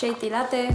Shady Latte.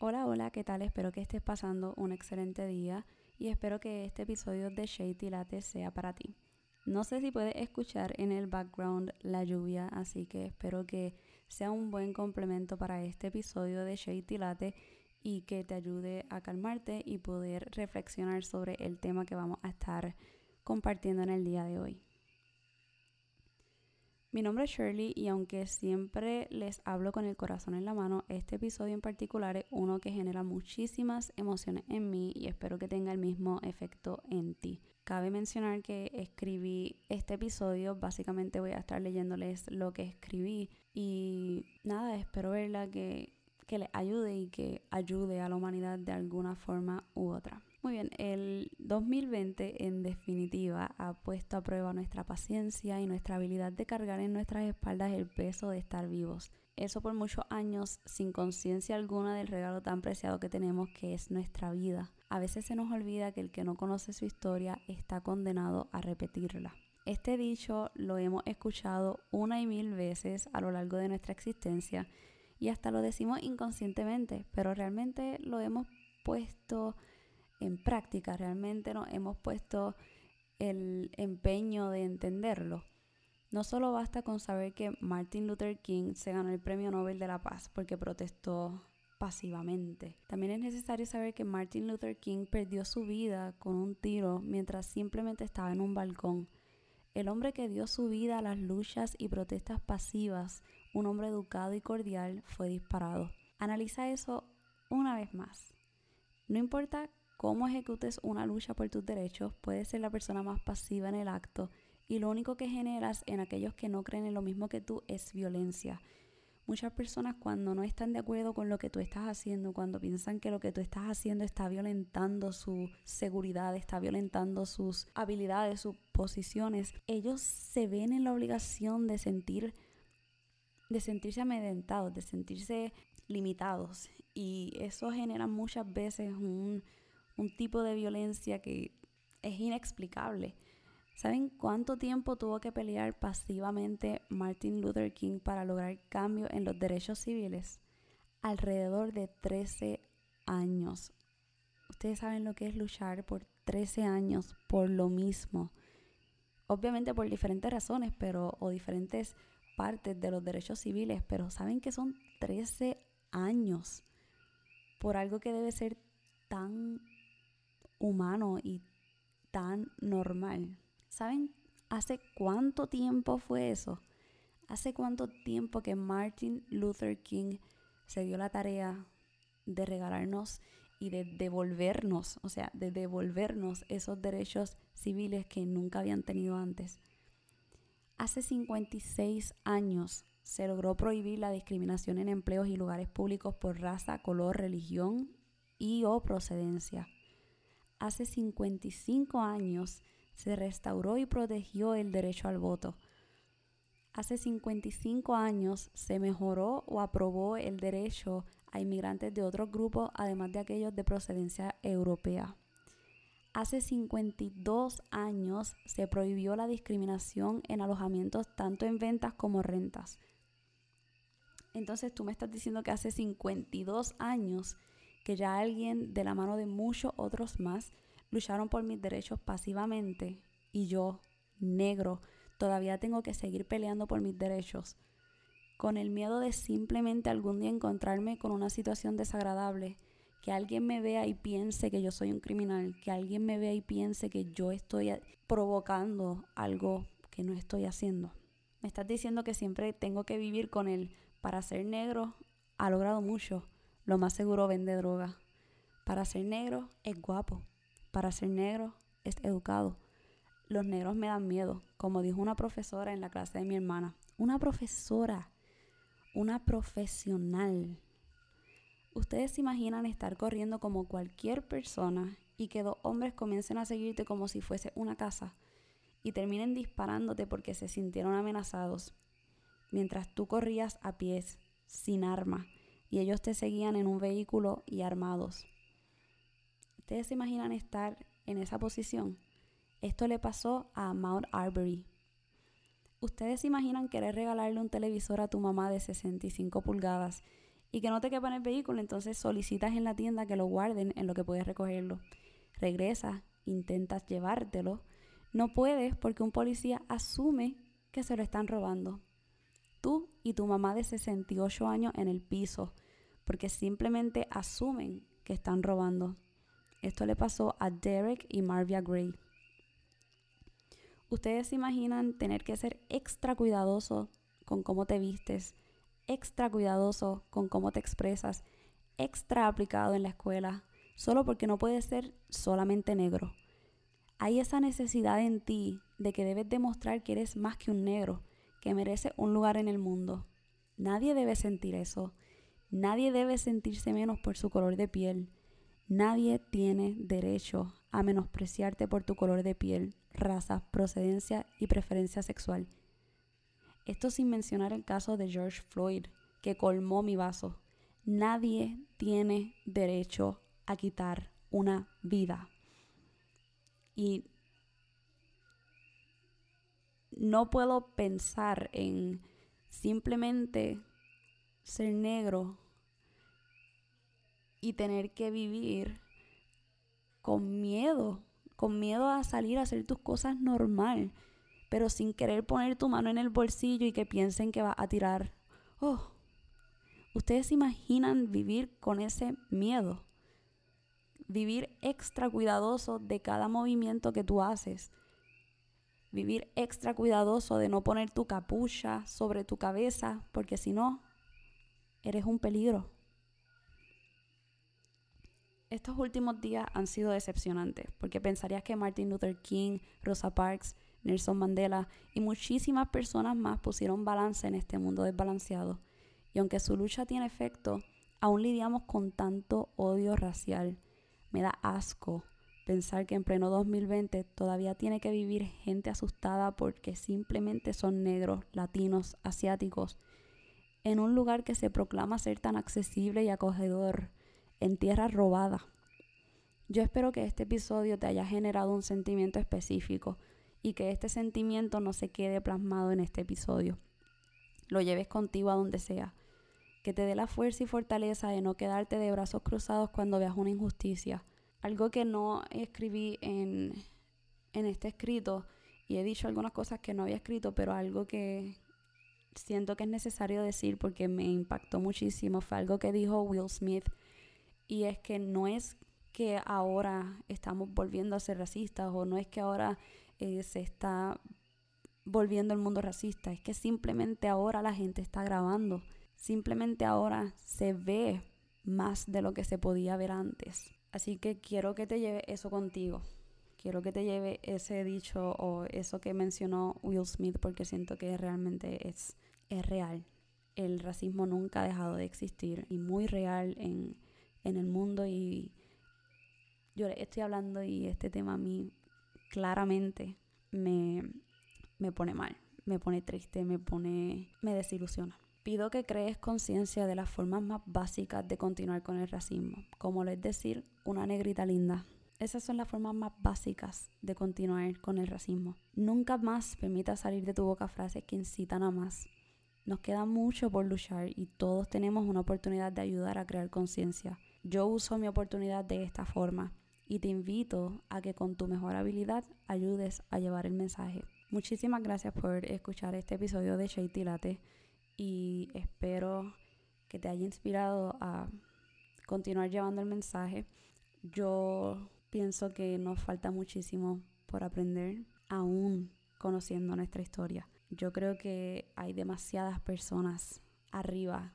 Hola, hola, ¿qué tal? Espero que estés pasando un excelente día y espero que este episodio de Shady Latte sea para ti. No sé si puedes escuchar en el background la lluvia, así que espero que sea un buen complemento para este episodio de Shady Latte y que te ayude a calmarte y poder reflexionar sobre el tema que vamos a estar compartiendo en el día de hoy. Mi nombre es Shirley y aunque siempre les hablo con el corazón en la mano, este episodio en particular es uno que genera muchísimas emociones en mí y espero que tenga el mismo efecto en ti. Cabe mencionar que escribí este episodio, básicamente voy a estar leyéndoles lo que escribí y nada, espero verla que, que les ayude y que ayude a la humanidad de alguna forma u otra. Muy bien, el 2020 en definitiva ha puesto a prueba nuestra paciencia y nuestra habilidad de cargar en nuestras espaldas el peso de estar vivos. Eso por muchos años sin conciencia alguna del regalo tan preciado que tenemos que es nuestra vida. A veces se nos olvida que el que no conoce su historia está condenado a repetirla. Este dicho lo hemos escuchado una y mil veces a lo largo de nuestra existencia y hasta lo decimos inconscientemente, pero realmente lo hemos puesto en práctica, realmente nos hemos puesto el empeño de entenderlo. No solo basta con saber que Martin Luther King se ganó el Premio Nobel de la Paz porque protestó pasivamente. También es necesario saber que Martin Luther King perdió su vida con un tiro mientras simplemente estaba en un balcón. El hombre que dio su vida a las luchas y protestas pasivas, un hombre educado y cordial, fue disparado. Analiza eso una vez más. No importa cómo ejecutes una lucha por tus derechos, puedes ser la persona más pasiva en el acto y lo único que generas en aquellos que no creen en lo mismo que tú es violencia. Muchas personas cuando no están de acuerdo con lo que tú estás haciendo, cuando piensan que lo que tú estás haciendo está violentando su seguridad, está violentando sus habilidades, sus posiciones, ellos se ven en la obligación de sentir de sentirse amedrentados, de sentirse limitados y eso genera muchas veces un un tipo de violencia que es inexplicable. ¿Saben cuánto tiempo tuvo que pelear pasivamente Martin Luther King para lograr cambio en los derechos civiles? Alrededor de 13 años. Ustedes saben lo que es luchar por 13 años por lo mismo. Obviamente por diferentes razones, pero o diferentes partes de los derechos civiles, pero saben que son 13 años por algo que debe ser tan humano y tan normal. ¿Saben hace cuánto tiempo fue eso? ¿Hace cuánto tiempo que Martin Luther King se dio la tarea de regalarnos y de devolvernos, o sea, de devolvernos esos derechos civiles que nunca habían tenido antes? Hace 56 años se logró prohibir la discriminación en empleos y lugares públicos por raza, color, religión y o procedencia hace 55 años se restauró y protegió el derecho al voto. Hace 55 años se mejoró o aprobó el derecho a inmigrantes de otros grupos, además de aquellos de procedencia europea. Hace 52 años se prohibió la discriminación en alojamientos tanto en ventas como rentas. Entonces tú me estás diciendo que hace 52 años que ya alguien de la mano de muchos otros más lucharon por mis derechos pasivamente y yo, negro, todavía tengo que seguir peleando por mis derechos, con el miedo de simplemente algún día encontrarme con una situación desagradable, que alguien me vea y piense que yo soy un criminal, que alguien me vea y piense que yo estoy provocando algo que no estoy haciendo. Me estás diciendo que siempre tengo que vivir con él. Para ser negro ha logrado mucho, lo más seguro vende droga. Para ser negro es guapo. Para ser negro es educado. Los negros me dan miedo, como dijo una profesora en la clase de mi hermana. Una profesora, una profesional. Ustedes se imaginan estar corriendo como cualquier persona y que dos hombres comiencen a seguirte como si fuese una casa y terminen disparándote porque se sintieron amenazados, mientras tú corrías a pies, sin arma, y ellos te seguían en un vehículo y armados. ¿Ustedes se imaginan estar en esa posición? Esto le pasó a Mount Arbery. ¿Ustedes se imaginan querer regalarle un televisor a tu mamá de 65 pulgadas y que no te quepa en el vehículo? Entonces solicitas en la tienda que lo guarden en lo que puedes recogerlo. Regresas, intentas llevártelo. No puedes porque un policía asume que se lo están robando. Tú y tu mamá de 68 años en el piso porque simplemente asumen que están robando. Esto le pasó a Derek y Marvia Gray. Ustedes se imaginan tener que ser extra cuidadoso con cómo te vistes, extra cuidadoso con cómo te expresas, extra aplicado en la escuela, solo porque no puedes ser solamente negro. Hay esa necesidad en ti de que debes demostrar que eres más que un negro, que merece un lugar en el mundo. Nadie debe sentir eso. Nadie debe sentirse menos por su color de piel. Nadie tiene derecho a menospreciarte por tu color de piel, raza, procedencia y preferencia sexual. Esto sin mencionar el caso de George Floyd, que colmó mi vaso. Nadie tiene derecho a quitar una vida. Y no puedo pensar en simplemente ser negro y tener que vivir con miedo, con miedo a salir a hacer tus cosas normal, pero sin querer poner tu mano en el bolsillo y que piensen que va a tirar. Oh, ustedes imaginan vivir con ese miedo, vivir extra cuidadoso de cada movimiento que tú haces, vivir extra cuidadoso de no poner tu capucha sobre tu cabeza, porque si no, eres un peligro. Estos últimos días han sido decepcionantes, porque pensarías que Martin Luther King, Rosa Parks, Nelson Mandela y muchísimas personas más pusieron balance en este mundo desbalanceado. Y aunque su lucha tiene efecto, aún lidiamos con tanto odio racial. Me da asco pensar que en pleno 2020 todavía tiene que vivir gente asustada porque simplemente son negros, latinos, asiáticos, en un lugar que se proclama ser tan accesible y acogedor en tierra robada. Yo espero que este episodio te haya generado un sentimiento específico y que este sentimiento no se quede plasmado en este episodio. Lo lleves contigo a donde sea. Que te dé la fuerza y fortaleza de no quedarte de brazos cruzados cuando veas una injusticia. Algo que no escribí en, en este escrito y he dicho algunas cosas que no había escrito, pero algo que siento que es necesario decir porque me impactó muchísimo fue algo que dijo Will Smith y es que no es que ahora estamos volviendo a ser racistas o no es que ahora eh, se está volviendo el mundo racista, es que simplemente ahora la gente está grabando, simplemente ahora se ve más de lo que se podía ver antes. Así que quiero que te lleve eso contigo. Quiero que te lleve ese dicho o eso que mencionó Will Smith porque siento que realmente es, es real. El racismo nunca ha dejado de existir y muy real en, en el mundo y yo estoy hablando y este tema a mí claramente me, me pone mal, me pone triste, me pone, me desilusiona. Pido que crees conciencia de las formas más básicas de continuar con el racismo, como lo es decir una negrita linda. Esas son las formas más básicas de continuar con el racismo. Nunca más permita salir de tu boca frases que incitan a más. Nos queda mucho por luchar y todos tenemos una oportunidad de ayudar a crear conciencia. Yo uso mi oportunidad de esta forma y te invito a que con tu mejor habilidad ayudes a llevar el mensaje. Muchísimas gracias por escuchar este episodio de Shady Latte y espero que te haya inspirado a continuar llevando el mensaje. Yo pienso que nos falta muchísimo por aprender, aún conociendo nuestra historia. Yo creo que hay demasiadas personas arriba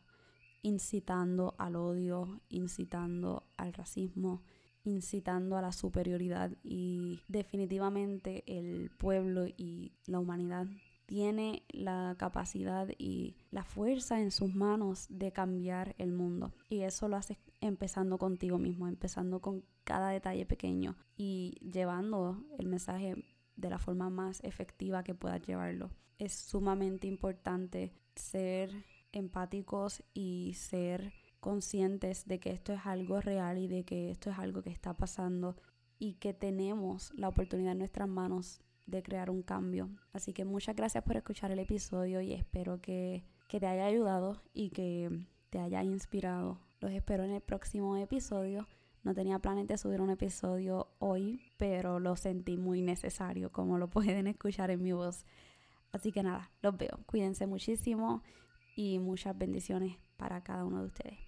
incitando al odio, incitando al racismo, incitando a la superioridad y definitivamente el pueblo y la humanidad tiene la capacidad y la fuerza en sus manos de cambiar el mundo. Y eso lo haces empezando contigo mismo, empezando con cada detalle pequeño y llevando el mensaje de la forma más efectiva que puedas llevarlo. Es sumamente importante ser empáticos y ser conscientes de que esto es algo real y de que esto es algo que está pasando y que tenemos la oportunidad en nuestras manos de crear un cambio. Así que muchas gracias por escuchar el episodio y espero que, que te haya ayudado y que te haya inspirado. Los espero en el próximo episodio. No tenía planes de subir un episodio hoy, pero lo sentí muy necesario, como lo pueden escuchar en mi voz. Así que nada, los veo. Cuídense muchísimo y muchas bendiciones para cada uno de ustedes.